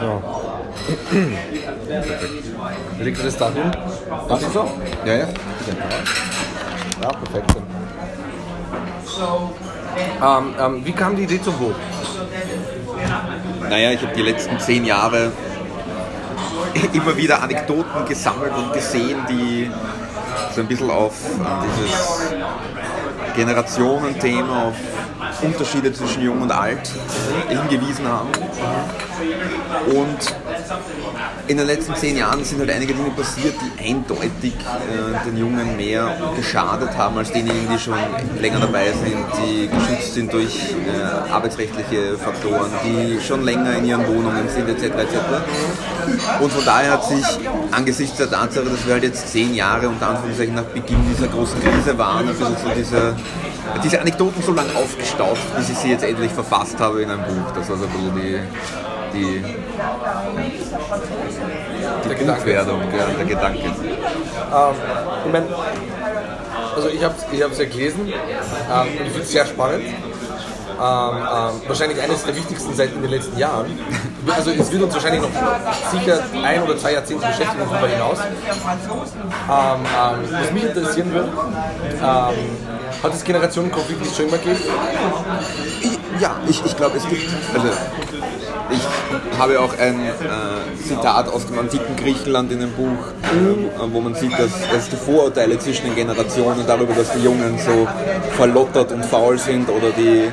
So. Liegt das da hin? Passt das so? Ja, ja. Ja, perfekt. Ähm, ähm, wie kam die Idee zum Buch? Naja, ich habe die letzten zehn Jahre immer wieder Anekdoten gesammelt und gesehen, die so ein bisschen auf dieses Generationenthema, auf Unterschiede zwischen Jung und Alt hingewiesen haben. Und in den letzten zehn Jahren sind halt einige Dinge passiert, die eindeutig äh, den Jungen mehr geschadet haben als denjenigen, die schon länger dabei sind, die geschützt sind durch äh, arbeitsrechtliche Faktoren, die schon länger in ihren Wohnungen sind, etc. etc. Und von daher hat sich angesichts der Tatsache, dass wir halt jetzt zehn Jahre unter Anführungszeichen nach Beginn dieser großen Krise waren, ein bisschen so diese, diese Anekdoten so lange aufgestaut, bis ich sie jetzt endlich verfasst habe in einem Buch. Das war so ein bisschen die, die, die Buchwerdung, ja, der Gedanke. Ähm, ich mein, also ich habe es ich ja gelesen ähm, ich finde es sehr spannend. Ähm, ähm, wahrscheinlich eines der wichtigsten seit in den letzten Jahren. Also es wird uns wahrscheinlich noch sicher ein oder zwei Jahrzehnte beschäftigen darüber hinaus. Ähm, ähm, was mich interessieren würde, hat es Generationenkonflikt schon immer gegeben? Ja, ich, ich glaube, es gibt. Also, ich habe auch ein äh, Zitat aus dem antiken Griechenland in dem Buch, äh, wo man sieht, dass, dass die Vorurteile zwischen den Generationen darüber, dass die Jungen so verlottert und faul sind oder die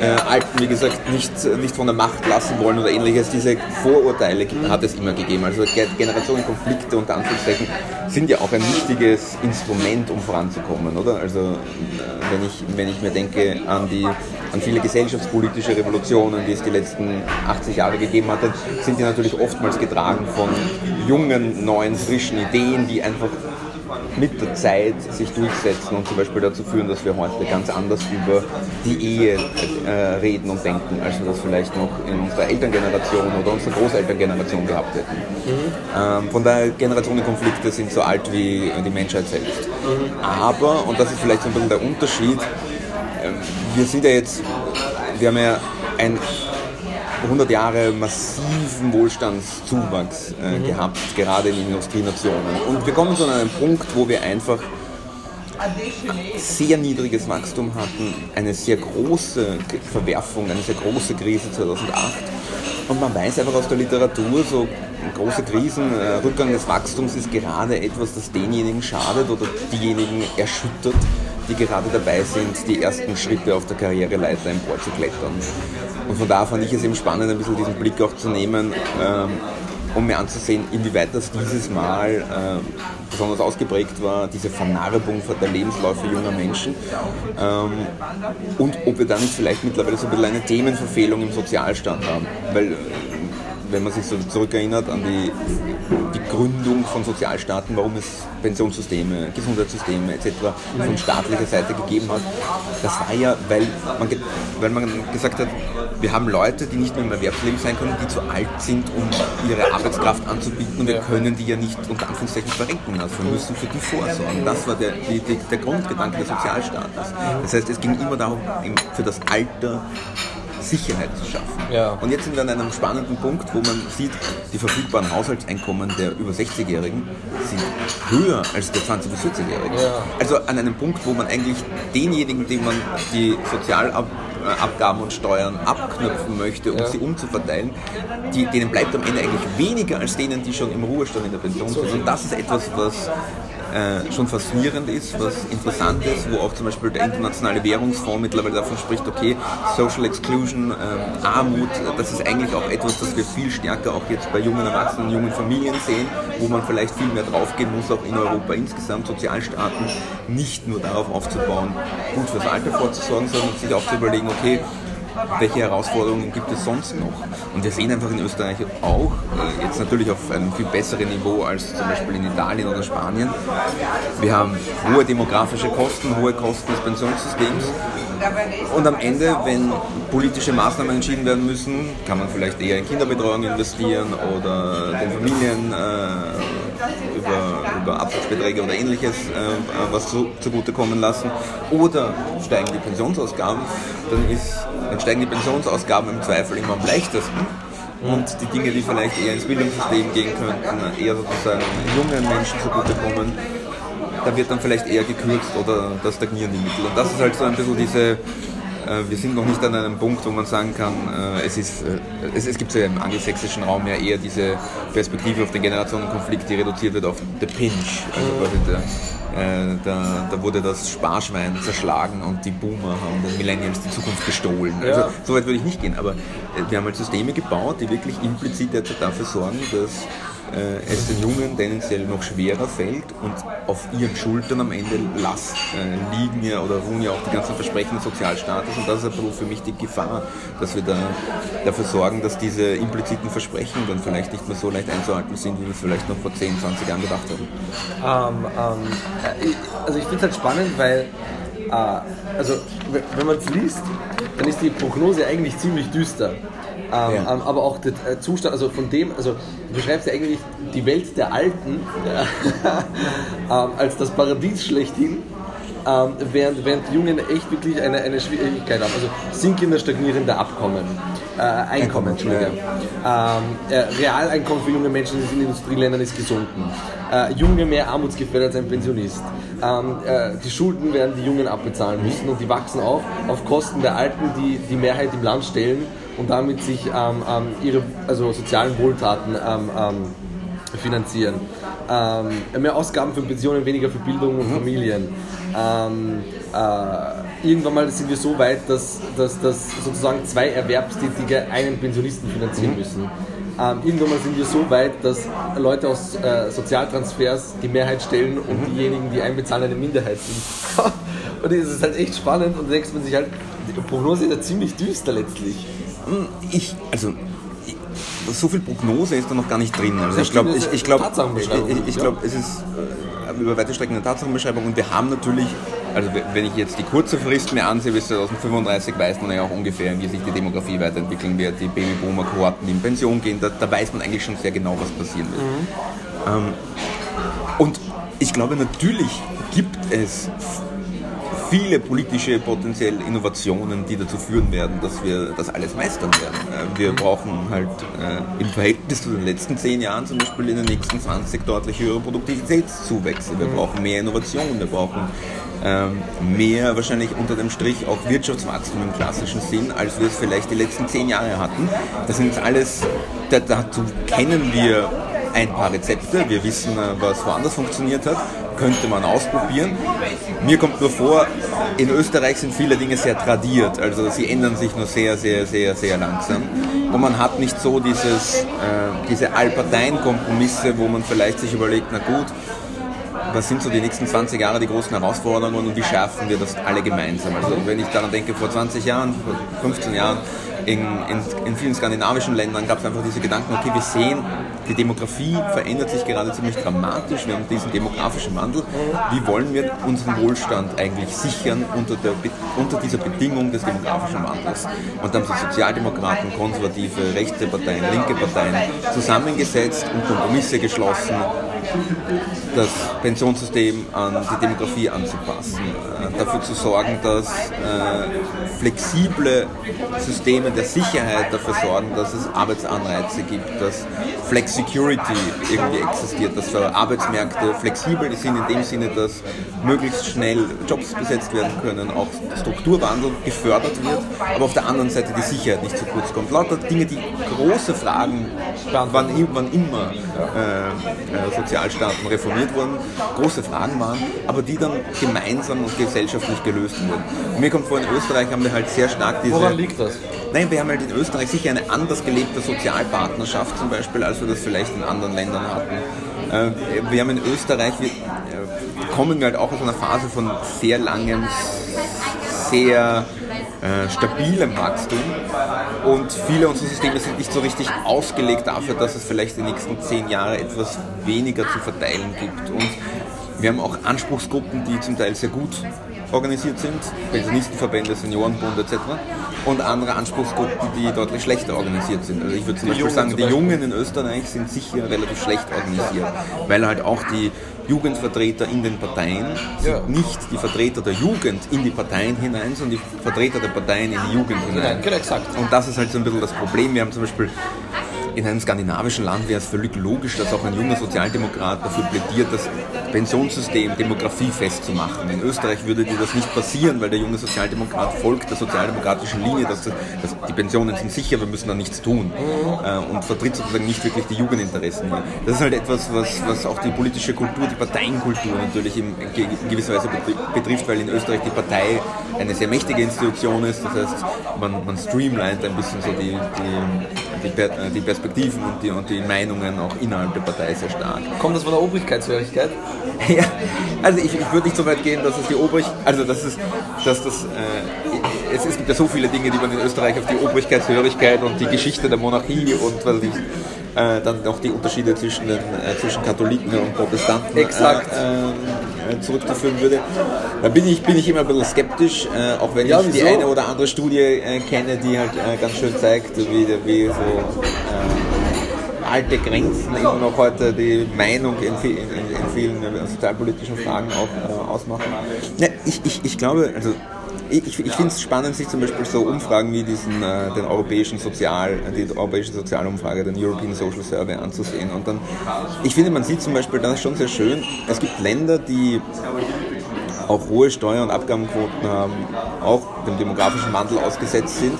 äh, Alten, wie gesagt, nicht, nicht von der Macht lassen wollen oder ähnliches. Diese Vorurteile hat es immer gegeben. Also Generationenkonflikte unter Anführungszeichen sind ja auch ein wichtiges Instrument, um voranzukommen, oder? Also äh, wenn ich, wenn ich mir denke an die an viele gesellschaftspolitische Revolutionen, die es die letzten 80 Jahre gegeben hat, sind die natürlich oftmals getragen von jungen, neuen, frischen Ideen, die einfach mit der Zeit sich durchsetzen und zum Beispiel dazu führen, dass wir heute ganz anders über die Ehe äh, reden und denken, als wir das vielleicht noch in unserer Elterngeneration oder unserer Großelterngeneration gehabt hätten. Mhm. Ähm, von daher, Generationenkonflikte sind so alt wie die Menschheit selbst. Mhm. Aber, und das ist vielleicht so ein bisschen der Unterschied, ähm, wir sind ja jetzt, wir haben ja ein 100 Jahre massiven Wohlstandszuwachs äh, mhm. gehabt, gerade in Industrienationen. Und wir kommen zu einem Punkt, wo wir einfach sehr niedriges Wachstum hatten, eine sehr große Verwerfung, eine sehr große Krise 2008. Und man weiß einfach aus der Literatur, so große Krisen, äh, Rückgang des Wachstums ist gerade etwas, das denjenigen schadet oder diejenigen erschüttert, die gerade dabei sind, die ersten Schritte auf der Karriereleiter empor zu klettern. Und von daher fand ich es eben spannend, ein bisschen diesen Blick auch zu nehmen, ähm, um mir anzusehen, inwieweit das dieses Mal äh, besonders ausgeprägt war, diese Vernarbung der Lebensläufe junger Menschen. Ähm, und ob wir da nicht vielleicht mittlerweile so ein bisschen eine Themenverfehlung im Sozialstand haben. Weil wenn man sich so zurückerinnert an die, die Gründung von Sozialstaaten, warum es Pensionssysteme, Gesundheitssysteme etc. von staatlicher Seite gegeben hat, das war ja, weil man, weil man gesagt hat, wir haben Leute, die nicht mehr im Erwerbsleben sein können, die zu alt sind, um ihre Arbeitskraft anzubieten und wir können die ja nicht unter Anführungszeichen verrenken lassen. Wir müssen für die vorsorgen. Das war der, die, der Grundgedanke des Sozialstaates. Das heißt, es ging immer darum, für das Alter Sicherheit zu schaffen. Ja. Und jetzt sind wir an einem spannenden Punkt, wo man sieht, die verfügbaren Haushaltseinkommen der über 60-Jährigen sind höher als der 20- bis 40-Jährigen. Ja. Also an einem Punkt, wo man eigentlich denjenigen, denen man die Sozialabgaben und Steuern abknüpfen möchte, um ja. sie umzuverteilen, die, denen bleibt am Ende eigentlich weniger als denen, die schon im Ruhestand in der Pension sind. Und das ist etwas, was äh, schon faszinierend ist, was interessant ist, wo auch zum Beispiel der Internationale Währungsfonds mittlerweile davon spricht, okay, Social Exclusion, äh, Armut, das ist eigentlich auch etwas, das wir viel stärker auch jetzt bei jungen Erwachsenen, jungen Familien sehen, wo man vielleicht viel mehr draufgehen muss, auch in Europa insgesamt, Sozialstaaten, nicht nur darauf aufzubauen, gut fürs Alter vorzusorgen, sondern sich auch zu überlegen, okay, welche Herausforderungen gibt es sonst noch? Und wir sehen einfach in Österreich auch, äh, jetzt natürlich auf einem viel besseren Niveau als zum Beispiel in Italien oder Spanien, wir haben hohe demografische Kosten, hohe Kosten des Pensionssystems. Und am Ende, wenn politische Maßnahmen entschieden werden müssen, kann man vielleicht eher in Kinderbetreuung investieren oder den Familien äh, über, über Absatzbeträge oder ähnliches äh, was zu, zugutekommen lassen. Oder steigen die Pensionsausgaben, dann, ist, dann steigen die Pensionsausgaben im Zweifel immer am leichtesten. Und die Dinge, die vielleicht eher ins Bildungssystem gehen könnten, eher sozusagen jungen Menschen zugutekommen, da wird dann vielleicht eher gekürzt oder da stagnieren die Mittel. Und das ist halt so ein bisschen diese, wir sind noch nicht an einem Punkt, wo man sagen kann, äh, es, ist, äh, es, es gibt ja im angelsächsischen Raum ja eher diese Perspektive auf den Generationenkonflikt, die reduziert wird auf the pinch. Also der, da, da, wurde das Sparschwein zerschlagen und die Boomer haben den Millennials die Zukunft gestohlen. Ja. Also so weit würde ich nicht gehen, aber wir haben halt Systeme gebaut, die wirklich implizit dafür sorgen, dass äh, es den Jungen tendenziell noch schwerer fällt und auf ihren Schultern am Ende Last äh, liegen ja oder ruhen ja auch die ganzen Versprechen des Sozialstaates und das ist aber für mich die Gefahr, dass wir da dafür sorgen, dass diese impliziten Versprechen dann vielleicht nicht mehr so leicht einzuhalten sind, wie wir es vielleicht noch vor 10, 20 Jahren gedacht haben. Ähm, ähm, also ich finde es halt spannend, weil äh, also wenn man es liest, dann ist die Prognose eigentlich ziemlich düster. Ähm, ja. ähm, aber auch der äh, Zustand, also von dem, also du beschreibst ja eigentlich die Welt der Alten ähm, als das Paradies schlechthin. Ähm, während, während Jungen echt wirklich eine, eine Schwierigkeit haben. Also sinkender, stagnierender Abkommen, äh, Einkommen, Entschuldigung. Ja. Ähm, äh, Realeinkommen für junge Menschen in den Industrieländern ist gesunken. Äh, Junge mehr armutsgefährdet als ein Pensionist. Ähm, äh, die Schulden werden die Jungen abbezahlen müssen und die wachsen auch auf Kosten der Alten, die die Mehrheit im Land stellen und damit sich ähm, ähm, ihre also sozialen Wohltaten ähm, ähm, finanzieren. Mehr Ausgaben für Pensionen, weniger für Bildung und mhm. Familien. Äh, irgendwann mal sind wir so weit, dass, dass, dass sozusagen zwei Erwerbstätige einen Pensionisten finanzieren mhm. müssen. Ähm, irgendwann mal sind wir so weit, dass Leute aus äh, Sozialtransfers die Mehrheit stellen und mhm. diejenigen, die einbezahlen, eine Minderheit sind. und das ist halt echt spannend und da denkt man sich halt, die Prognose ist ja ziemlich düster letztlich. Hm, ich, also so viel Prognose ist da noch gar nicht drin. Also ich glaube, ich, ich glaube, ich, ich glaub, es ist äh, über weite Strecken eine Tatsachenbeschreibung und wir haben natürlich, also wenn ich jetzt die kurze Frist mir ansehe, bis 2035 weiß man ja auch ungefähr, wie sich die Demografie weiterentwickeln wird, die Babyboomer-Kohorten in Pension gehen, da, da, weiß man eigentlich schon sehr genau, was passieren wird. Mhm. Ähm, und ich glaube, natürlich gibt es viele politische potenziell Innovationen, die dazu führen werden, dass wir das alles meistern werden. Äh, wir brauchen halt äh, im Verhältnis zu den letzten zehn Jahren zum Beispiel in den nächsten 20 deutlich höhere Produktivitätszuwächse. Wir brauchen mehr Innovation, wir brauchen ähm, mehr wahrscheinlich unter dem Strich auch Wirtschaftswachstum im klassischen Sinn, als wir es vielleicht die letzten zehn Jahre hatten. Das sind alles, dazu kennen wir ein paar Rezepte, wir wissen, äh, was woanders funktioniert hat könnte man ausprobieren. Mir kommt nur vor, in Österreich sind viele Dinge sehr tradiert, also sie ändern sich nur sehr, sehr, sehr, sehr langsam. Und man hat nicht so dieses, äh, diese Allparteienkompromisse, wo man vielleicht sich überlegt, na gut, was sind so die nächsten 20 Jahre die großen Herausforderungen und wie schärfen wir das alle gemeinsam? Also wenn ich daran denke, vor 20 Jahren, vor 15 Jahren, in, in, in vielen skandinavischen Ländern gab es einfach diese Gedanken, okay, wir sehen, die Demografie verändert sich gerade ziemlich dramatisch, wir haben diesen demografischen Wandel. Wie wollen wir unseren Wohlstand eigentlich sichern unter, der, unter dieser Bedingung des demografischen Wandels? Und dann haben sich Sozialdemokraten, konservative, rechte Parteien, linke Parteien zusammengesetzt und Kompromisse geschlossen, das Pensionssystem an die Demografie anzupassen, äh, dafür zu sorgen, dass äh, flexible Systeme der Sicherheit dafür sorgen, dass es Arbeitsanreize gibt, dass Flexicurity irgendwie existiert, dass Arbeitsmärkte flexibel sind in dem Sinne, dass möglichst schnell Jobs besetzt werden können, auch Strukturwandel gefördert wird, aber auf der anderen Seite die Sicherheit nicht zu kurz kommt. Lauter Dinge, die große Fragen, wann, wann immer äh, äh, Sozialstaaten reformiert wurden, große Fragen waren, aber die dann gemeinsam und gesellschaftlich gelöst wurden. Und mir kommt vor, in Österreich haben wir halt sehr stark diese... Woran liegt das? Nein, wir haben halt in Österreich sicher eine anders gelebte Sozialpartnerschaft zum Beispiel, als wir das vielleicht in anderen Ländern hatten. Äh, wir haben in Österreich, wir, äh, kommen wir halt auch aus einer Phase von sehr langem, sehr äh, stabilem Wachstum und viele unserer Systeme sind nicht so richtig ausgelegt dafür, dass es vielleicht die nächsten zehn Jahre etwas weniger zu verteilen gibt. Und wir haben auch Anspruchsgruppen, die zum Teil sehr gut organisiert sind, Pensionistenverbände, Seniorenbund etc. Und andere Anspruchsgruppen, die deutlich schlechter organisiert sind. Also ich würde zum Die Beispiel Jungen sagen, die Beispiel. Jungen in Österreich sind sicher relativ schlecht organisiert, weil halt auch die Jugendvertreter in den Parteien sind Ja. nicht die Vertreter der Jugend in die Parteien hinein, sondern die Vertreter der Parteien in die Jugend hinein. Nein, genau, exakt. Und das ist halt so ein bisschen das Problem. Wir haben zum Beispiel in einem skandinavischen Land wäre es völlig logisch, dass auch ein junger Sozialdemokrat dafür plädiert, das Pensionssystem demografiefest zu machen. In Österreich würde dir das nicht passieren, weil der junge Sozialdemokrat folgt der sozialdemokratischen Linie, dass, das, dass die Pensionen sind sicher, wir müssen da nichts tun äh, und vertritt sozusagen nicht wirklich die Jugendinteressen. hier. Das ist halt etwas, was, was auch die politische Kultur, die Parteienkultur natürlich in, in gewisser Weise betri- betrifft, weil in Österreich die Partei eine sehr mächtige Institution ist. Das heißt, man, man streamlined ein bisschen so die, die, die, die Perspektiven und die, und die Meinungen auch innerhalb der Partei sehr stark. Kommt das von der Obrigkeitshörigkeit? Ja, also ich, ich würde nicht so weit gehen, dass es die Obrig, also dass es, dass das, äh, es, es gibt ja so viele Dinge, die man in Österreich auf die Obrigkeitshörigkeit und die Geschichte der Monarchie und was ich, äh, dann noch die Unterschiede zwischen, den, äh, zwischen Katholiken und Protestanten Exakt. Äh, äh, zurückzuführen würde. Da bin ich, bin ich immer ein bisschen skeptisch, äh, auch wenn Ja, ich die wieso? eine oder andere Studie äh, kenne, die halt äh, ganz schön zeigt, wie, wie so äh, alte Grenzen immer noch heute die Meinung in, in, in, vielen äh, sozialpolitischen Fragen auch äh, ausmachen. Ja, ich, ich, ich glaube, also ich, ich finde es spannend, sich zum Beispiel so Umfragen wie diesen, äh, den europäischen Sozial, die europäische Sozialumfrage, den European Social Survey anzusehen. Und dann, ich finde, man sieht zum Beispiel, das ist schon sehr schön, es gibt Länder, die auch hohe Steuer- und Abgabenquoten haben, auch dem demografischen Wandel ausgesetzt sind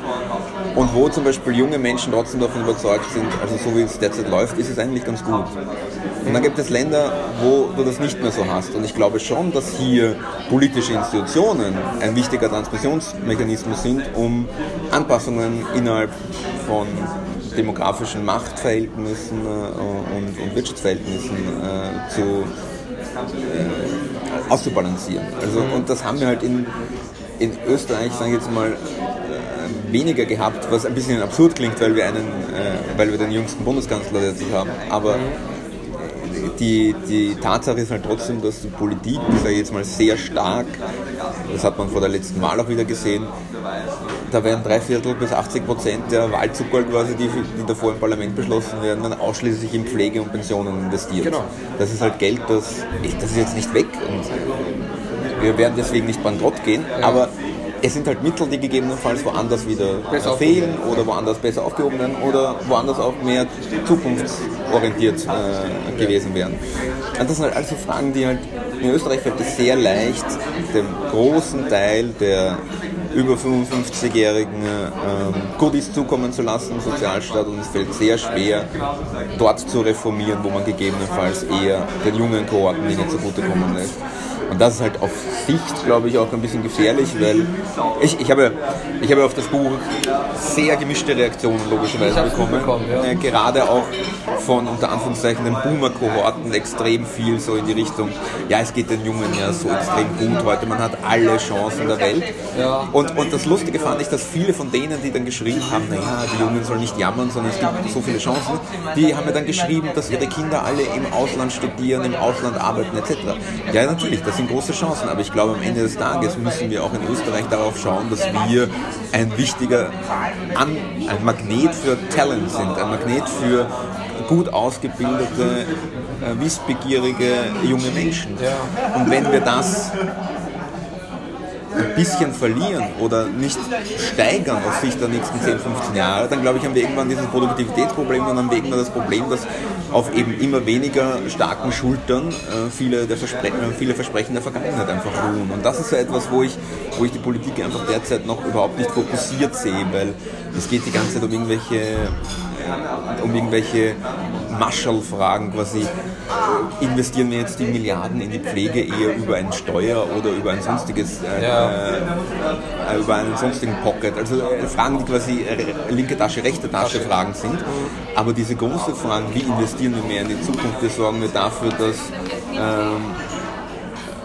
und wo zum Beispiel junge Menschen trotzdem davon überzeugt sind, also so wie es derzeit läuft, ist es eigentlich ganz gut. Und dann gibt es Länder, wo du das nicht mehr so hast. Und ich glaube schon, dass hier politische Institutionen ein wichtiger Transmissionsmechanismus sind, um Anpassungen innerhalb von demografischen Machtverhältnissen äh, und, und Wirtschaftsverhältnissen äh, zu auszubalancieren. Also, und das haben wir halt in, in Österreich, sage ich jetzt mal, äh, weniger gehabt, was ein bisschen absurd klingt, weil wir, einen, äh, weil wir den jüngsten Bundeskanzler derzeit haben. Aber die, die Tatsache ist halt trotzdem, dass die Politik, sage ich jetzt mal, sehr stark, das hat man vor der letzten Wahl auch wieder gesehen, da werden drei Viertel bis 80 Prozent der Wahlzucker quasi, die, die davor im Parlament beschlossen werden, dann ausschließlich in Pflege und Pensionen investiert. Genau. Das ist halt Geld, das, das ist jetzt nicht weg und wir werden deswegen nicht bankrott gehen, aber es sind halt Mittel, die gegebenenfalls woanders wieder Besser fehlen oder woanders besser aufgehoben werden oder woanders auch mehr zukunftsorientiert äh, gewesen wären. Und das sind halt also Fragen, die halt in Österreich fällt es sehr leicht, dem großen Teil der über 55-Jährigen ähm, Goodies zukommen zu lassen Sozialstaat und es fällt sehr schwer, dort zu reformieren, wo man gegebenenfalls eher den jungen Kohorten Dinge zugutekommen lässt. Und das ist halt auf Sicht, glaube ich, auch ein bisschen gefährlich, weil ich, ich, habe, ich habe auf das Buch sehr gemischte Reaktionen logischerweise bekommen. mitbekommen, ja. Äh, Gerade auch von unter Anführungszeichen den Boomer-Kohorten extrem viel so in die Richtung, ja, es geht den Jungen ja so extrem gut heute, man hat alle Chancen der Welt. Ja. Und, und das Lustige fand ich, dass viele von denen, die dann geschrieben haben, naja, die Jungen sollen nicht jammern, sondern es gibt so viele Chancen, die haben mir dann geschrieben, dass ihre Kinder alle im Ausland studieren, im Ausland arbeiten etc. Ja, natürlich, das sind große Chancen, aber ich glaube, am Ende des Tages müssen wir auch in Österreich darauf schauen, dass wir ein wichtiger An ein Magnet für Talent sind, ein Magnet für gut ausgebildete, äh, wissbegierige junge Menschen. Und wenn wir das ein bisschen verlieren oder nicht steigern auf Sicht der nächsten 10, 15 Jahre, dann glaube ich, haben wir irgendwann dieses Produktivitätsproblem dann haben wir irgendwann das Problem, dass auf eben immer weniger starken Schultern äh, viele, der Verspre viele Versprechen der Vergangenheit einfach ruhen. Und das ist so etwas, wo ich, wo ich die Politik einfach derzeit noch überhaupt nicht fokussiert sehe, weil es geht die ganze Zeit um irgendwelche, äh, um irgendwelche Mascherl-Fragen quasi. Investieren wir jetzt die Milliarden in die Pflege eher über eine Steuer oder über ein sonstiges äh, Ja. äh, über einen sonstigen Pocket. Also äh, Fragen, die quasi äh, linke Tasche, rechte Tasche Fragen sind. Aber diese große Fragen, wie investieren wir mehr in die Zukunft, wie sorgen wir dafür, dass ähm,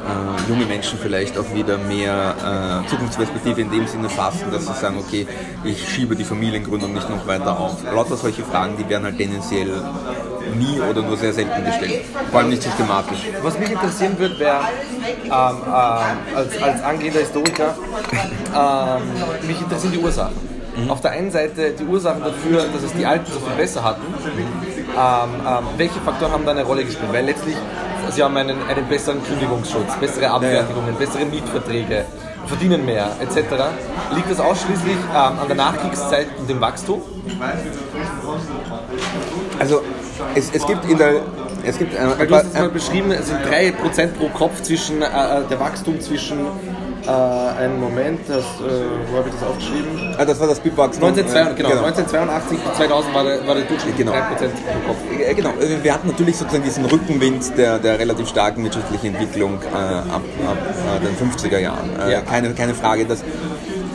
äh, junge Menschen vielleicht auch wieder mehr äh, Zukunftsperspektive in dem Sinne fassen, dass sie sagen, okay, ich schiebe die Familiengründung nicht noch weiter auf. Lauter solche Fragen, die werden halt tendenziell nie oder nur sehr selten gestellt. Vor allem nicht systematisch. Was mich interessieren würde, wäre, ähm, ähm, als, als angehender Historiker, ähm, mich interessieren die Ursachen. Mhm. Auf der einen Seite die Ursachen dafür, dass es die Alten so viel besser hatten. Ähm, ähm, welche Faktoren haben da eine Rolle gespielt? Weil letztlich, sie haben einen, einen besseren Kündigungsschutz, bessere Abfertigungen, ja. bessere Mietverträge, verdienen mehr, etc. Liegt das ausschließlich ähm, an der Nachkriegszeit und dem Wachstum? Also es, es gibt in der es gibt, äh, Weil du hast es mal beschrieben, es sind 3% pro Kopf zwischen äh, äh, der Wachstum zwischen äh, einen Moment, das, äh, wo habe ich das aufgeschrieben? Ah, das war das BIP-Wachstum. 1982, genau, genau. 1982 bis 2000 war der, war der Durchschnitt genau. 3% pro Kopf. Äh, genau, äh, wir hatten natürlich sozusagen diesen Rückenwind der, der relativ starken wirtschaftlichen Entwicklung äh, ab, ab den 50er Jahren. Ja. keine, keine Frage, dass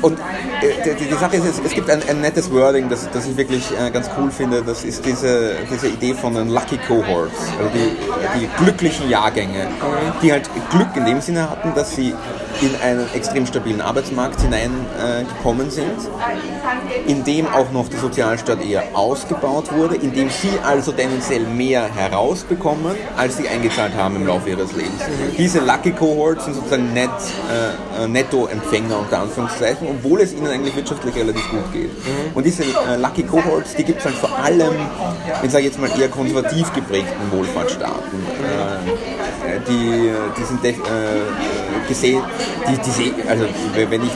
und äh, die, die, Sache ist, es, gibt ein, ein, nettes Wording, das, das ich wirklich äh, ganz cool finde. Das ist diese, diese Idee von den Lucky Cohorts, also die, die glücklichen Jahrgänge, die halt Glück in dem Sinne hatten, dass sie in einen extrem stabilen Arbeitsmarkt hineingekommen äh, sind, in dem auch noch der Sozialstaat eher ausgebaut wurde, in dem sie also tendenziell mehr herausbekommen, als sie eingezahlt haben im Laufe ihres Lebens. Diese Lucky Cohorts sind sozusagen net, äh, Nettoempfänger unter Anführungszeichen, obwohl es ihnen eigentlich wirtschaftlich relativ gut geht. Mhm. Und diese äh, Lucky Cohorts, die gibt es halt vor allem in, sage ich jetzt mal, eher konservativ geprägten Wohlfahrtsstaaten. Äh, die, die sind äh, gesehen, die, die, also wenn ich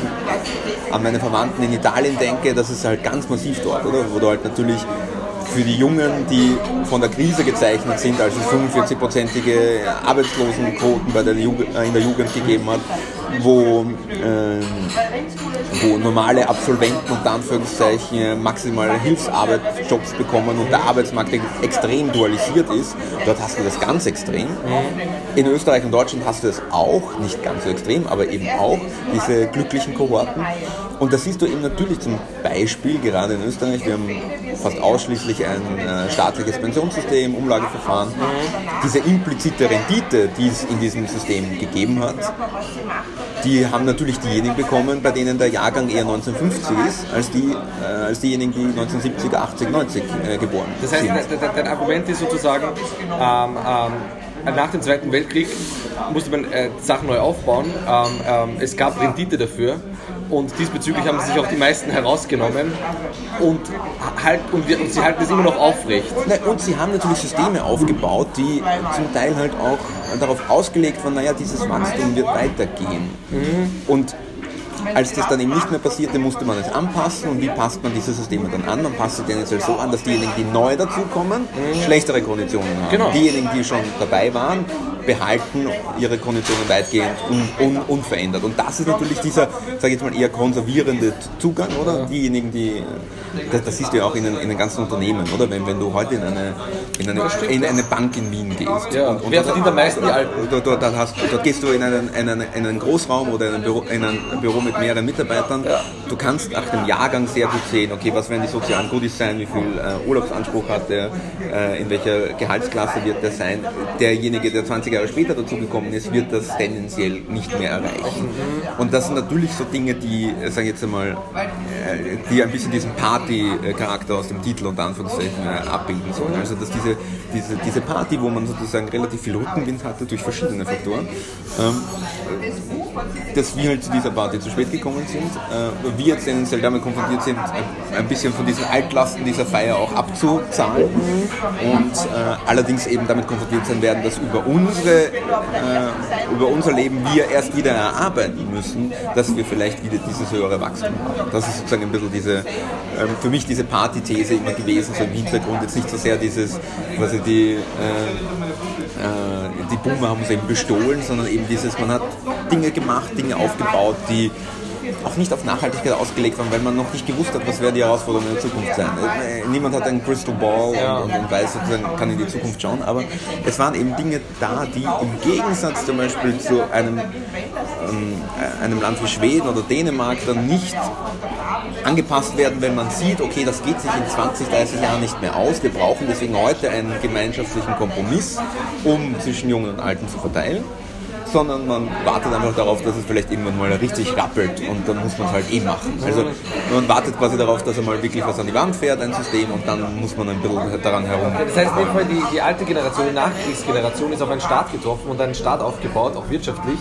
an meine Verwandten in Italien denke, das ist halt ganz massiv dort, oder? Wo du halt natürlich für die Jungen, die von der Krise gezeichnet sind, als es 45-prozentige Arbeitslosenquoten bei der Jugend, äh, in der Jugend gegeben hat, wo, äh, wo normale Absolventen unter Anführungszeichen maximale Hilfsarbeitsjobs bekommen und der Arbeitsmarkt extrem dualisiert ist. Dort hast du das ganz extrem. In Österreich und Deutschland hast du es auch, nicht ganz so extrem, aber eben auch diese glücklichen Kohorten. Und das siehst du eben natürlich zum Beispiel gerade in Österreich. Wir haben fast ausschließlich ein äh, staatliches Pensionssystem, Umlageverfahren. Diese implizite Rendite, die es in diesem System gegeben hat, die haben natürlich diejenigen bekommen, bei denen der Jahrgang eher 1950 ist, als, die, äh, als diejenigen, die 1970, 80, 90 äh, geboren das heißt, sind. Das heißt, dein Argument ist sozusagen, ähm, ähm, nach dem Zweiten Weltkrieg musste man äh, Sachen neu aufbauen. Ähm, ähm es gab Rendite dafür und diesbezüglich haben sich auch die meisten herausgenommen und, halt, und, wir, und sie halten es immer noch aufrecht. Und sie haben natürlich Systeme aufgebaut, die zum Teil halt auch darauf ausgelegt waren, naja, dieses Wachstum wird weitergehen. Mhm. Und als das dann eben nicht mehr passierte, musste man es anpassen. Und wie passt man diese Systeme dann an? Man passt sie tendenziell so an, dass diejenigen, die neu dazukommen, mhm. schlechtere Konditionen haben. Genau. Diejenigen, die schon dabei waren, behalten ihre Konditionen weitgehend un, un, unverändert. Und das ist natürlich dieser, sage ich jetzt mal, eher konservierende Zugang, oder? Ja. Diejenigen, die, das, das siehst du ja auch in den, in den ganzen Unternehmen, oder? Wenn, wenn du heute in eine, in eine, in eine Bank in Wien gehst. Ja. Und, und Wer verdient am meisten die Alten? Dort, dort, hast, dort gehst du in einen, in einen, in einen Großraum oder in ein Büro, in ein Büro mit mehreren Mitarbeitern. Ja. Du kannst nach dem Jahrgang sehr gut sehen, okay, was werden die sozialen Goodies sein, wie viel äh, Urlaubsanspruch hat der, äh, in welcher Gehaltsklasse wird der sein. Derjenige, der 20 Jahre später dazugekommen ist, wird das tendenziell nicht mehr erreichen. Und das sind natürlich so Dinge, die, äh, sage ich jetzt einmal, äh, die ein bisschen diesen Party-Charakter aus dem Titel und Anführungszeichen äh, abbilden sollen. Also dass diese, diese, diese Party, wo man sozusagen relativ viel Rückenwind hatte durch verschiedene Faktoren, ähm, dass wir halt zu dieser Party zu spät gekommen sind, äh, wir jetzt tendenziell damit konfrontiert sind, ein bisschen von diesen Altlasten dieser Feier auch abzuzahlen und äh, allerdings eben damit konfrontiert sein werden, dass über unsere, äh, über unser Leben wir erst wieder erarbeiten müssen, dass wir vielleicht wieder dieses höhere Wachstum haben. Das ist sozusagen ein bisschen diese, ähm, für mich diese Party-These immer gewesen, so im Hintergrund, jetzt nicht so sehr dieses, quasi die, äh, äh, die Boomer haben uns eben bestohlen, sondern eben dieses, man hat Dinge gemacht, Dinge aufgebaut, die auch nicht auf Nachhaltigkeit ausgelegt waren, weil man noch nicht gewusst hat, was werden die Herausforderungen in der Zukunft sein. Äh, niemand hat ein Crystal Ball ja. und, und, weiß sozusagen, kann in die Zukunft schauen, aber es waren eben Dinge da, die im Gegensatz zum Beispiel zu einem, ähm, einem Land wie Schweden oder Dänemark dann nicht angepasst werden, wenn man sieht, okay, das geht sich in 20, 30 Jahren nicht mehr aus. Wir brauchen deswegen heute einen gemeinschaftlichen Kompromiss, um zwischen Jungen und Alten zu verteilen sondern man wartet einfach darauf, dass es vielleicht irgendwann mal richtig rappelt und dann muss man es halt eh machen. Also man wartet quasi darauf, dass er mal wirklich was an die Wand fährt, ein System, und dann muss man ein bisschen daran herum. Das heißt, in dem Fall die, die alte Generation, die Nachkriegsgeneration ist auf einen Staat getroffen und einen Staat aufgebaut, auch wirtschaftlich,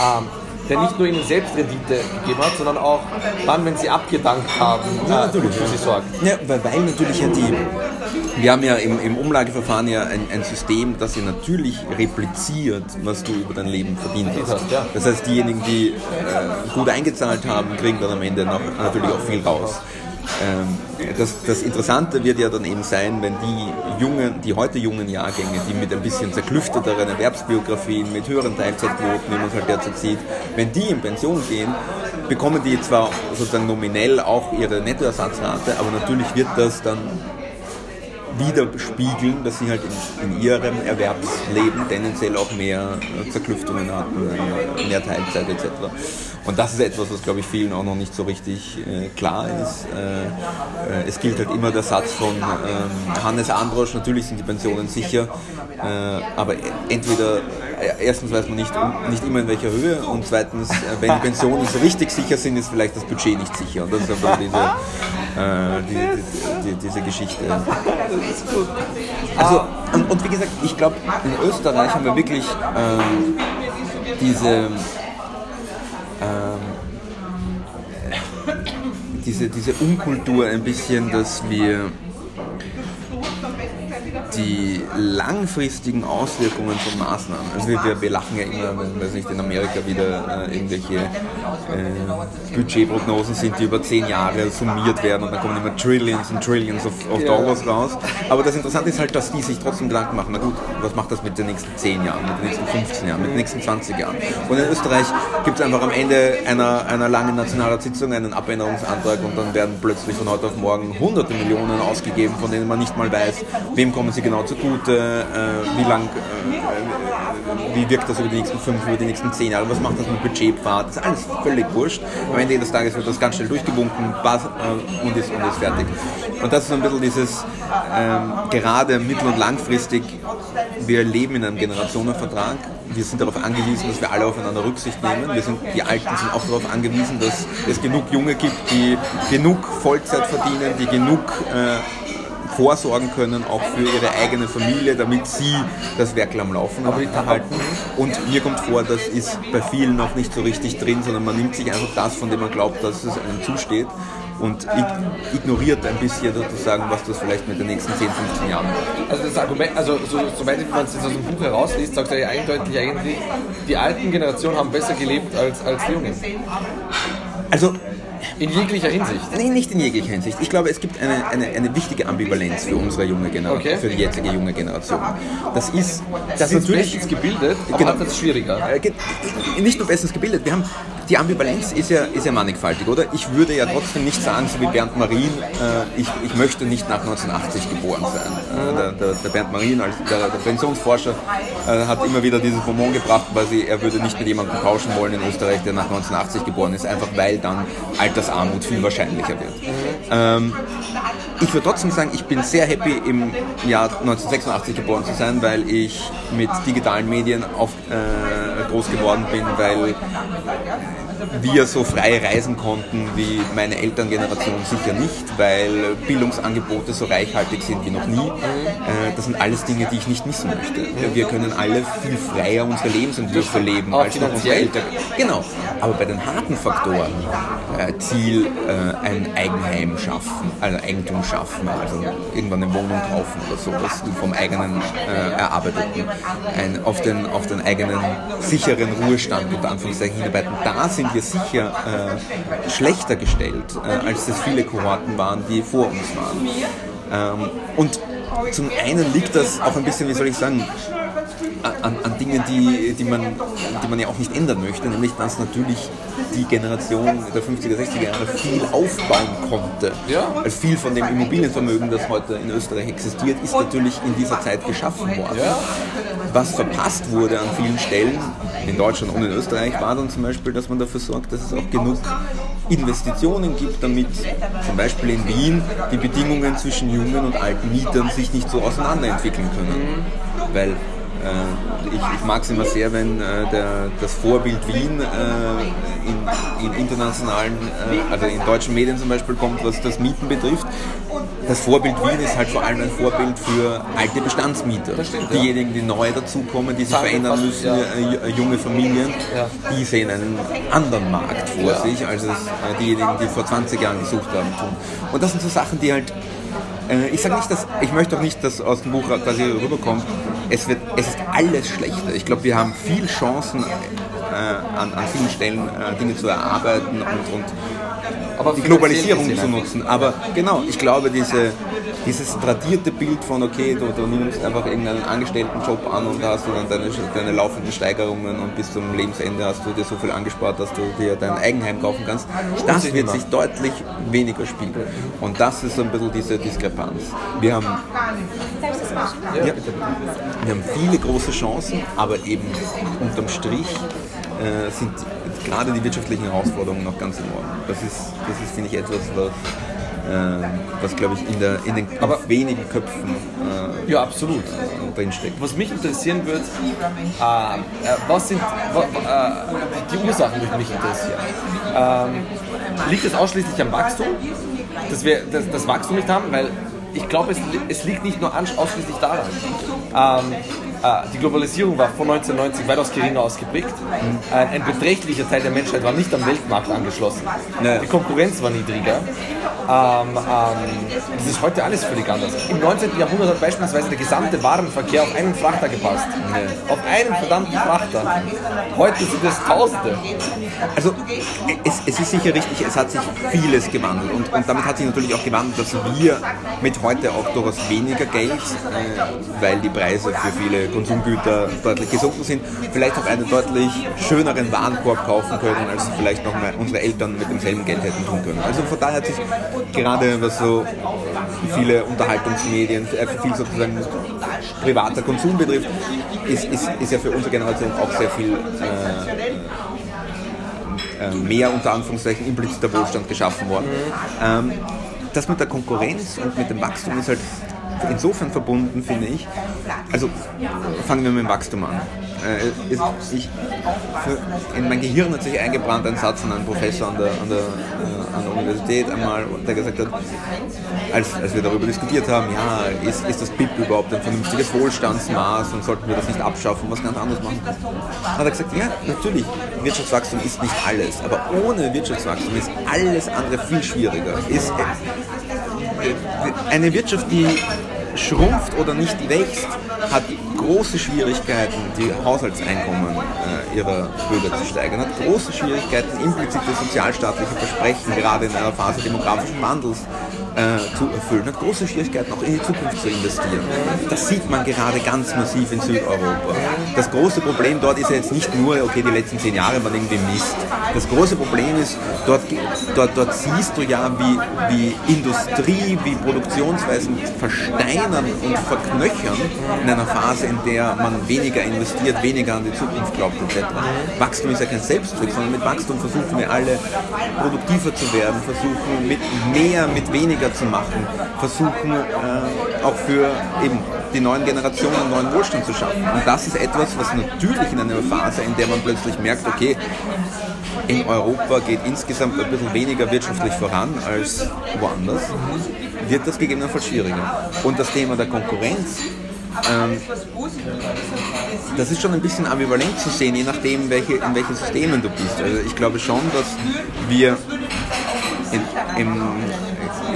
ähm, der nicht nur ihnen selbst Rendite gegeben hat, sondern auch dann, wenn sie abgedankt haben, Ja, natürlich. für sie sorgt. Ja, weil, weil natürlich ja die, wir haben ja im, im Umlageverfahren ja ein, ein System, das ja natürlich repliziert, was du über dein Leben verdient hast. Das heißt, diejenigen, die äh, gut eingezahlt haben, kriegen dann am Ende noch, natürlich auch viel raus. Ähm, das, das Interessante wird ja dann eben sein, wenn die jungen, die heute jungen Jahrgänge, die mit ein bisschen zerklüfteteren Erwerbsbiografien, mit höheren Teilzeitquoten, wie man es halt derzeit sieht, wenn die in Pension gehen, bekommen die zwar sozusagen nominell auch ihre Nettoersatzrate, aber natürlich wird das dann widerspiegeln, dass sie halt in, in ihrem Erwerbsleben tendenziell auch mehr äh, Zerklüftungen hatten, äh, mehr Teilzeit etc. Und das ist etwas, was glaube ich vielen auch noch nicht so richtig äh, klar ist. Äh, äh, es gilt halt immer der Satz von ähm, Hannes Androsch, natürlich sind die Pensionen sicher, äh, aber entweder äh, erstens weiß man nicht, nicht immer in welcher Höhe und zweitens, äh, wenn die Pensionen so richtig sicher sind, ist vielleicht das Budget nicht sicher. Und das ist einfach diese, äh, die, die, die, diese Geschichte. Also, und, und wie gesagt, ich glaube, in Österreich haben wir wirklich ähm, diese, ähm, diese, diese Unkultur ein bisschen, dass wir die langfristigen Auswirkungen von Maßnahmen. Also wir, wir, wir lachen ja immer, wenn weiß nicht, in Amerika wieder äh, irgendwelche äh, Budgetprognosen sind, die über zehn Jahre summiert werden und dann kommen immer Trillions und Trillions of, of. Dollars raus. Aber das Interessante ist halt, dass die sich trotzdem Gedanken machen, na gut, was macht das mit den nächsten 10 Jahren, mit den nächsten 15 Jahren, mit den nächsten 20 Jahren? Und in Österreich gibt es einfach am Ende einer, einer langen Nationalratssitzung einen Abänderungsantrag und dann werden plötzlich von heute auf morgen hunderte Millionen ausgegeben, von denen man nicht mal weiß, wem kommen sie genau zugute, äh, wie lang, äh, äh, wie wirkt das über die nächsten fünf, über die nächsten zehn Jahre, was macht das mit Budgetpfad, das ist alles völlig wurscht. Am Ende des Tages wird das ganz schnell durchgewunken äh, und, ist, und ist fertig. Und das ist ein bisschen dieses, ähm, gerade mittel- und langfristig, wir leben in einem Generationenvertrag, wir sind darauf angewiesen, dass wir alle aufeinander Rücksicht nehmen. Wir sind, die Alten sind auch darauf angewiesen, dass es genug Junge gibt, die genug Vollzeit verdienen, die genug äh, vorsorgen können, auch für ihre eigene Familie, damit sie das Werk am Laufen halten. Und mir kommt vor, das ist bei vielen noch nicht so richtig drin, sondern man nimmt sich einfach das, von dem man glaubt, dass es einem zusteht und ig- ignoriert ein bisschen sozusagen, was das vielleicht mit den nächsten 10, 15 Jahren macht. Also das Argument, also so, soweit man es jetzt aus dem Buch herausliest, sagt er ja eindeutig eigentlich, die alten Generationen haben besser gelebt als, als die Jungen. Also In jeglicher Hinsicht. Nee, nicht in jeglicher Hinsicht. Ich glaube, es gibt eine, eine, eine wichtige Ambivalenz für unsere junge Generation, Okay. für die jetzige junge Generation. Das ist, das sind natürlich bestens gebildet, aber Genau. hat es schwieriger. Äh, nicht nur bestens gebildet. Wir haben, die Ambivalenz ist ja, ist ja mannigfaltig, oder? Ich würde ja trotzdem nicht sagen, so wie Bernd Marien, äh, ich, ich möchte nicht nach 1980 geboren sein. Äh, der, der, der Bernd Marien, als der, der Pensionsforscher, äh, hat immer wieder dieses Bonbon gebracht, quasi, er würde nicht mit jemandem tauschen wollen in Österreich, der nach 1980 geboren ist, einfach weil dann Altersarmut viel wahrscheinlicher wird. Ähm, ich würde trotzdem sagen, ich bin sehr happy im Jahr 1986 geboren zu sein, weil ich mit digitalen Medien auf, äh, groß geworden bin, weil wir so frei reisen konnten wie meine Elterngeneration sicher nicht, weil Bildungsangebote so reichhaltig sind wie noch nie. Äh, das sind alles Dinge, die ich nicht missen möchte. Wir können alle viel freier unsere Lebensentwürfe leben als noch unsere. Eltern. Genau. Aber bei den harten Faktoren, äh, Ziel, äh, ein Eigenheim schaffen, also Eigentum schaffen, also irgendwann eine Wohnung kaufen oder sowas vom eigenen Erarbeiteten, ein, auf, den, auf den eigenen sicheren Ruhestand unter Anführungszeichen hinarbeiten, da sind wir sicher äh, schlechter gestellt, äh, als das viele Kohorten waren, die vor uns waren. Ähm, und zum einen liegt das auch ein bisschen, wie soll ich sagen, an, an Dingen, die, die, man, die man ja auch nicht ändern möchte, nämlich dass natürlich die Generation der 50er, 60er Jahre viel aufbauen konnte. Ja. Also viel von dem Immobilienvermögen, das heute in Österreich existiert, ist natürlich in dieser Zeit geschaffen worden. Ja. Was verpasst wurde an vielen Stellen, in Deutschland und in Österreich, war dann zum Beispiel, dass man dafür sorgt, dass es auch genug Investitionen gibt, damit zum Beispiel in Wien die Bedingungen zwischen jungen und alten Mietern sich nicht so auseinanderentwickeln können. Weil äh, ich, ich mag es immer sehr, wenn äh, der, das Vorbild Wien äh, in, in, internationalen, äh, also in deutschen Medien zum Beispiel kommt, was das Mieten betrifft. Das Vorbild Wien ist halt vor allem ein Vorbild für alte Bestandsmieter. stimmt, Diejenigen, die neu dazukommen, die sich verändern müssen, ja. äh, junge Familien, Ja. die sehen einen anderen Markt vor Ja. sich, als es äh, diejenigen, die vor 20 Jahren gesucht haben, tun. Und das sind so Sachen, die halt äh, ich sage nicht, dass ich möchte auch nicht, dass aus dem Buch quasi rüberkommt, es, wird, es ist alles schlechter. Ich glaube, wir haben viel Chancen äh, an, an vielen Stellen äh, Dinge zu erarbeiten und, und die finanziell Globalisierung zu nutzen. Aber genau, ich glaube, diese, dieses tradierte Bild von, okay, du, du nimmst einfach irgendeinen Angestelltenjob an und da hast du dann deine, deine laufenden Steigerungen und bis zum Lebensende hast du dir so viel angespart, dass du dir dein Eigenheim kaufen kannst. Das wird sich deutlich weniger spiegeln. Und das ist so ein bisschen diese Diskrepanz. Wir haben Ja, wir haben viele große Chancen, aber eben unterm Strich äh, sind gerade die wirtschaftlichen Herausforderungen noch ganz enorm. Das ist, das ist finde ich, etwas, was, äh, was glaube ich, in, der, in den Aber- wenigen Köpfen äh, ja, absolut. drinsteckt. Was mich interessieren wird, äh, äh, was sind äh, die Ursachen, die mich interessieren. Ähm, liegt es ausschließlich am Wachstum, dass wir das, das Wachstum nicht haben? Weil ich glaube, es, es liegt nicht nur ausschließlich daran. Ähm, äh, die Globalisierung war vor 1990 weitaus geringer ausgeprägt. Ein, beträchtlicher Teil der Menschheit war nicht am Weltmarkt angeschlossen. Ja. Die Konkurrenz war niedriger. Ähm, ähm, das ist heute alles völlig anders. Im 19. Jahrhundert hat beispielsweise der gesamte Warenverkehr auf einen Frachter gepasst. Auf einen verdammten Frachter. Heute sind es Tausende. Also es, es ist sicher richtig, es hat sich vieles gewandelt und, und damit hat sich natürlich auch gewandelt, dass wir mit heute auch durchaus weniger Geld, äh, weil die Preise für viele Konsumgüter deutlich gesunken sind, vielleicht auch einen deutlich schöneren Warenkorb kaufen können, als vielleicht noch mal unsere Eltern mit demselben Geld hätten tun können. Also von daher hat sich gerade was so viele Unterhaltungsmedien, äh, viel sozusagen privater Konsum betrifft, ist, ist, ist ja für unsere Generation auch sehr viel äh, äh, mehr unter Anführungszeichen impliziter Wohlstand geschaffen worden. Ähm, das mit der Konkurrenz und mit dem Wachstum ist halt insofern verbunden, finde ich. Also fangen wir mit dem Wachstum an. Äh, ich, in mein Gehirn hat sich eingebrannt ein Satz von einem Professor an der, an der, äh, an der Universität einmal, der gesagt hat, als, als wir darüber diskutiert haben, ja, ist, ist das BIP überhaupt ein vernünftiges Wohlstandsmaß und sollten wir das nicht abschaffen, was ganz anderes machen? Hat er gesagt, ja, natürlich, Wirtschaftswachstum ist nicht alles, aber ohne Wirtschaftswachstum ist alles andere viel schwieriger. Ist, eine Wirtschaft, die schrumpft oder nicht wächst, hat große Schwierigkeiten, die Haushaltseinkommen äh, ihrer Bürger zu steigern, hat große Schwierigkeiten, implizite sozialstaatliche Versprechen, gerade in einer Phase demografischen Wandels, äh, zu erfüllen, hat große Schwierigkeiten, auch in die Zukunft zu investieren. Das sieht man gerade ganz massiv in Südeuropa. Das große Problem dort ist ja jetzt nicht nur, okay, die letzten zehn Jahre waren irgendwie Mist. Das große Problem ist, dort, dort, dort siehst du ja, wie, wie Industrie, wie Produktionsweisen versteinern und verknöchern in einer Phase, in der man weniger investiert, weniger an die Zukunft glaubt etc. Wachstum ist ja kein Selbstzweck, sondern mit Wachstum versuchen wir alle produktiver zu werden, versuchen mit mehr, mit weniger zu machen, versuchen äh, auch für eben die neuen Generationen neuen Wohlstand zu schaffen. Und das ist etwas, was natürlich in einer Phase, in der man plötzlich merkt, okay, in Europa geht insgesamt ein bisschen weniger wirtschaftlich voran als woanders, wird das gegebenenfalls schwieriger. Und das Thema der Konkurrenz, ähm, das ist schon ein bisschen ambivalent zu sehen, je nachdem, welche, in welchen Systemen du bist. Also ich glaube schon, dass wir in, im,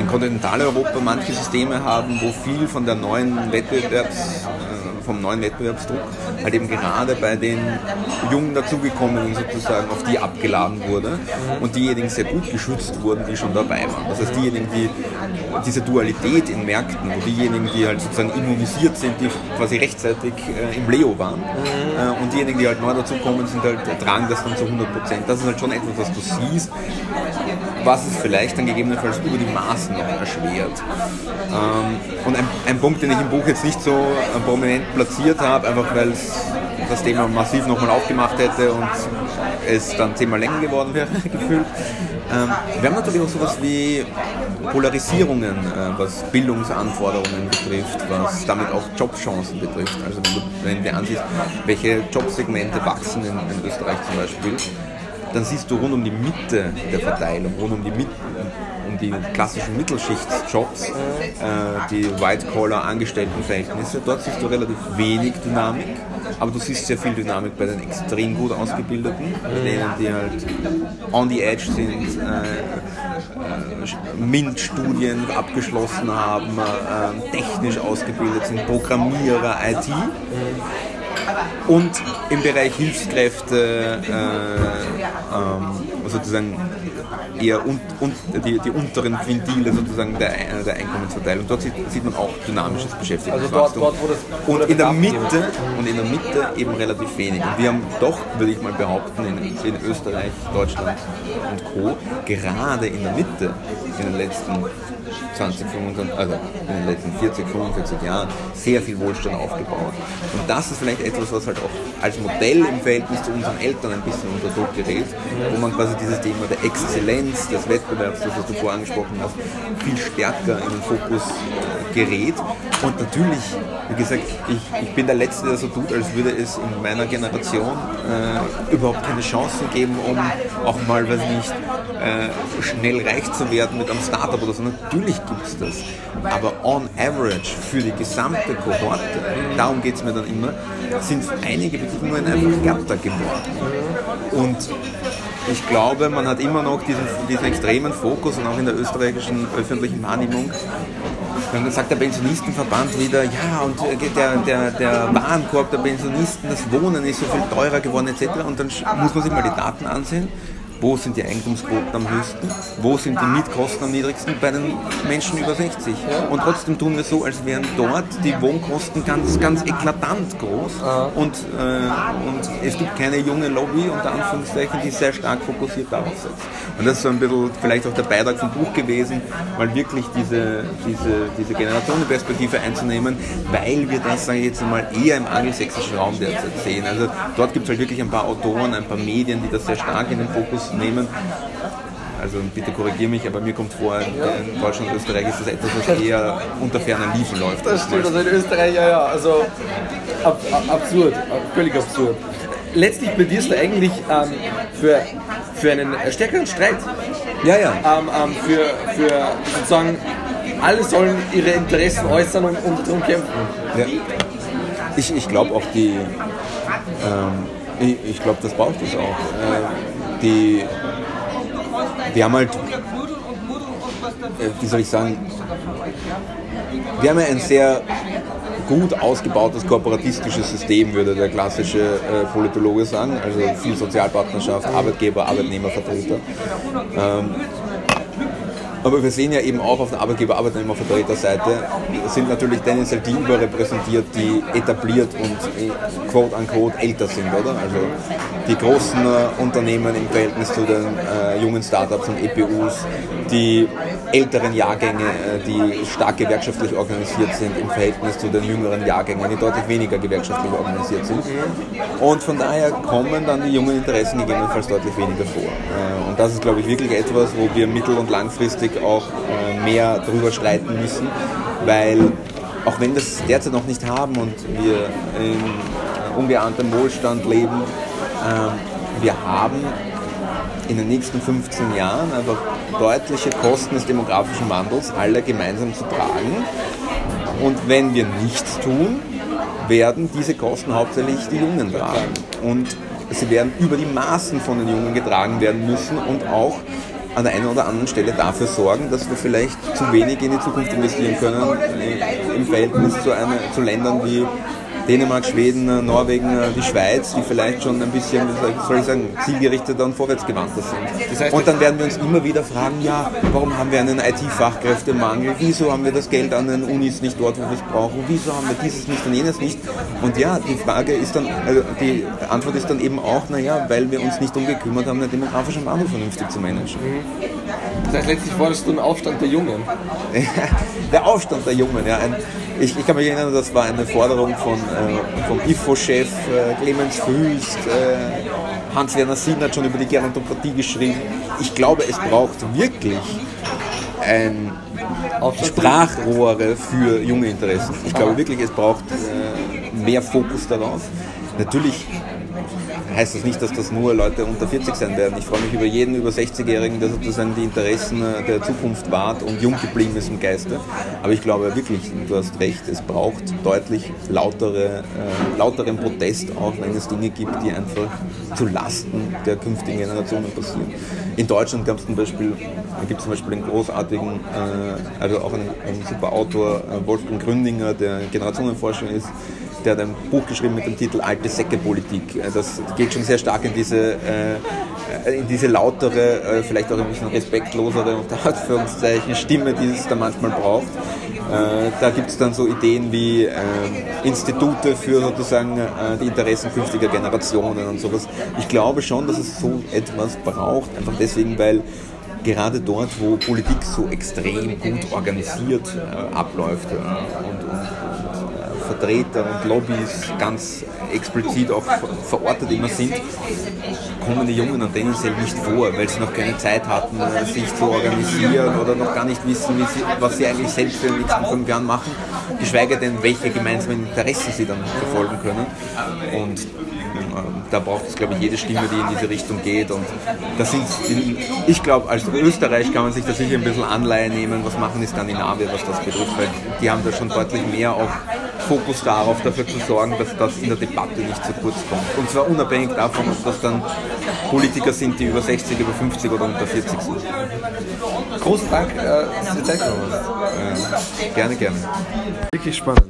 Kontinentaleuropa manche Systeme haben, wo viel von der neuen Wettbewerbs, äh, vom neuen Wettbewerbsdruck halt eben gerade bei den Jungen dazugekommenen sozusagen auf die abgeladen wurde und diejenigen sehr gut geschützt wurden, die schon dabei waren. Das heißt, diejenigen, die diese Dualität in Märkten, wo diejenigen, die halt sozusagen immunisiert sind, die quasi rechtzeitig äh, im Leo waren äh, und diejenigen, die halt neu dazukommen, sind halt, tragen das dann zu 100 Prozent. Das ist halt schon etwas, was du siehst, was es vielleicht dann gegebenenfalls über die Maßen noch erschwert. Ähm, und ein, ein Punkt, den ich im Buch jetzt nicht so äh, prominent platziert habe, einfach weil es das Thema massiv nochmal aufgemacht hätte und es dann zehnmal länger geworden wäre, gefühlt, Ähm, wir haben natürlich auch sowas wie Polarisierungen, äh, was Bildungsanforderungen betrifft, was damit auch Jobchancen betrifft. Also wenn du, wenn du ansiehst, welche Jobsegmente wachsen in, in Österreich zum Beispiel, dann siehst du rund um die Mitte der Verteilung, rund um die Mitte, die klassischen Mittelschichtsjobs, äh, die White-Collar-Angestelltenverhältnisse, dort siehst du relativ wenig Dynamik, aber du siehst sehr viel Dynamik bei den extrem gut Ausgebildeten, bei denen, die halt on the edge sind, äh, äh, MINT-Studien abgeschlossen haben, äh, technisch ausgebildet sind, Programmierer, IT und im Bereich Hilfskräfte äh, ähm, sozusagen eher un, un, die, die, unteren Quintile sozusagen der, der Einkommensverteilung. Dort sieht, sieht, man auch dynamisches Beschäftigungswachstum. Also dort, dort, und in der Mitte und in der Mitte eben relativ wenig. Und wir haben doch, würde ich mal behaupten, in, in Österreich, Deutschland und Co. gerade in der Mitte in den letzten 20, 25, also in den letzten 40, 45 Jahren sehr viel Wohlstand aufgebaut. Und das ist vielleicht etwas, was halt auch als Modell im Verhältnis zu unseren Eltern ein bisschen unter Druck gerät, wo man quasi dieses Thema der Exzellenz, des Wettbewerbs, das du vorher angesprochen hast, viel stärker in den Fokus äh, gerät. Und natürlich, wie gesagt, ich, ich bin der Letzte, der so tut, als würde es in meiner Generation äh, überhaupt keine Chancen geben, um auch mal, weiß nicht, äh, schnell reich zu werden mit einem Startup oder so. Natürlich gibt es das. Aber on average für die gesamte Kohorte, darum geht es mir dann immer, sind einige Bedingungen einfach glatter geworden. Und ich glaube, man hat immer noch diesen, diesen extremen Fokus und auch in der österreichischen öffentlichen Wahrnehmung und dann sagt der Pensionistenverband wieder, ja, und der, der, der Warenkorb der Pensionisten, das Wohnen ist so viel teurer geworden etc. Und dann muss man sich mal die Daten ansehen wo sind die Eigentumsquoten am höchsten, wo sind die Mietkosten am niedrigsten bei den Menschen über 60. Und trotzdem tun wir so, als wären dort die Wohnkosten ganz, ganz eklatant groß und, äh, und es gibt keine junge Lobby, unter Anführungszeichen, die sehr stark fokussiert darauf setzt. Und das ist so ein bisschen vielleicht auch der Beitrag vom Buch gewesen, mal wirklich diese, diese, diese Generationenperspektive einzunehmen, weil wir das, sage ich jetzt mal, eher im angelsächsischen Raum derzeit sehen. Also dort gibt es halt wirklich ein paar Autoren, ein paar Medien, die das sehr stark in den Fokus nehmen. Also bitte korrigiere mich, aber mir kommt vor, in Deutschland und Österreich ist das etwas, was eher unter ferner Liefen läuft. Das stimmt, also in Österreich, ja, ja, also ab, ab, absurd, völlig absurd. Letztlich plädierst du eigentlich ähm, für, für einen stärkeren Streit. Ja, ja. Ähm, ähm, für, für sozusagen, alle sollen ihre Interessen äußern und, und darum kämpfen. Ja. Ich, ich glaube auch die, ähm, ich, ich glaube, das braucht es auch. Äh, die, wir haben halt, äh, wie soll ich sagen, wir haben ja ein sehr gut ausgebautes kooperatistisches System, würde der klassische äh, Politologe sagen, also viel Sozialpartnerschaft, Arbeitgeber, Arbeitnehmervertreter. Ähm, aber wir sehen ja eben auch auf der Arbeitgeber-Arbeitnehmervertreterseite sind natürlich tendenziell die überrepräsentiert, die etabliert und äh, quote unquote älter sind, oder? Also die großen äh, Unternehmen im Verhältnis zu den äh, jungen Startups und EPUs, die älteren Jahrgänge, äh, die stark gewerkschaftlich organisiert sind im Verhältnis zu den jüngeren Jahrgängen, die deutlich weniger gewerkschaftlich organisiert sind. Und von daher kommen dann die jungen Interessen gegebenenfalls deutlich weniger vor. Und das ist, glaube ich, wirklich etwas, wo wir mittel- und langfristig Auch äh, mehr darüber streiten müssen, weil auch wenn wir es derzeit noch nicht haben und wir in ungeahntem Wohlstand leben, äh, wir haben in den nächsten 15 Jahren einfach deutliche Kosten des demografischen Wandels alle gemeinsam zu tragen. Und wenn wir nichts tun, werden diese Kosten hauptsächlich die Jungen tragen. Und sie werden über die Maßen von den Jungen getragen werden müssen und auch an der einen oder anderen Stelle dafür sorgen, dass wir vielleicht zu wenig in die Zukunft investieren können im Verhältnis zu, eine, zu Ländern wie Dänemark, Schweden, Norwegen, die Schweiz, die vielleicht schon ein bisschen, soll ich sagen, zielgerichteter und vorwärtsgewandter sind. Das heißt, und dann werden wir uns immer wieder fragen, ja, warum haben wir einen IT-Fachkräftemangel? Wieso haben wir das Geld an den Unis nicht dort, wo wir es brauchen? Wieso haben wir dieses nicht und jenes nicht? Und ja, die Frage ist dann, also die Antwort ist dann eben auch, naja, weil wir uns nicht darum gekümmert haben, den demografischen Wandel vernünftig zu managen. Das heißt, letztlich forderst du einen Aufstand der Jungen. der Aufstand der Jungen, ja. Ein, ich, ich, kann mich erinnern, das war eine Forderung von, äh, vom IFO-Chef äh, Clemens Füst, äh, Hans-Werner Sinn hat schon über die Gerontokratie geschrieben. Ich glaube, es braucht wirklich ein Sprachrohre für junge Interessen. Ich glaube wirklich, es braucht äh, mehr Fokus darauf. Natürlich heißt das nicht, dass das nur Leute unter 40 sein werden. Ich freue mich über jeden über 60-Jährigen, der sozusagen die Interessen der Zukunft wahrt und jung geblieben ist im Geiste. Aber ich glaube wirklich, du hast recht, es braucht deutlich lautere, äh, lauteren Protest, auch wenn es Dinge gibt, die einfach zu Lasten der künftigen Generationen passieren. In Deutschland gab es zum Beispiel, gibt zum Beispiel einen großartigen, äh, also auch einen, einen super Autor, äh, Wolfgang Gründinger, der Generationenforscher ist, der hat ein Buch geschrieben mit dem Titel Alte Säcke-Politik. Äh, das geht schon sehr stark in diese, äh, in diese lautere, äh, vielleicht auch ein bisschen respektlosere, unter Anführungszeichen, Stimme, die es da manchmal braucht. Äh, da gibt es dann so Ideen wie äh, Institute für sozusagen äh, die Interessen künftiger Generationen und sowas. Ich glaube schon, dass es so etwas braucht, einfach deswegen, weil gerade dort, wo Politik so extrem gut organisiert abläuft und, und Vertreter und Lobbys ganz explizit auch verortet immer sind, kommen die Jungen dann tendenziell nicht vor, weil sie noch keine Zeit hatten, sich zu organisieren oder noch gar nicht wissen, sie, was sie eigentlich selbst in den nächsten fünf Jahren machen, geschweige denn, welche gemeinsamen Interessen sie dann verfolgen können. Und da braucht es, glaube ich, jede Stimme, die in diese Richtung geht. Und das sind, ich glaube, als Österreich kann man sich da sicher ein bisschen Anleihe nehmen, was machen die Skandinavier, was das betrifft, weil die haben da schon deutlich mehr auch Fokus darauf, dafür zu sorgen, dass das in der Debatte nicht zu kurz kommt. Und zwar unabhängig davon, ob das dann Politiker sind, die über 60, über 50 oder unter 40 sind. Großen Dank, dass du. Äh, gerne, gerne. Wirklich spannend.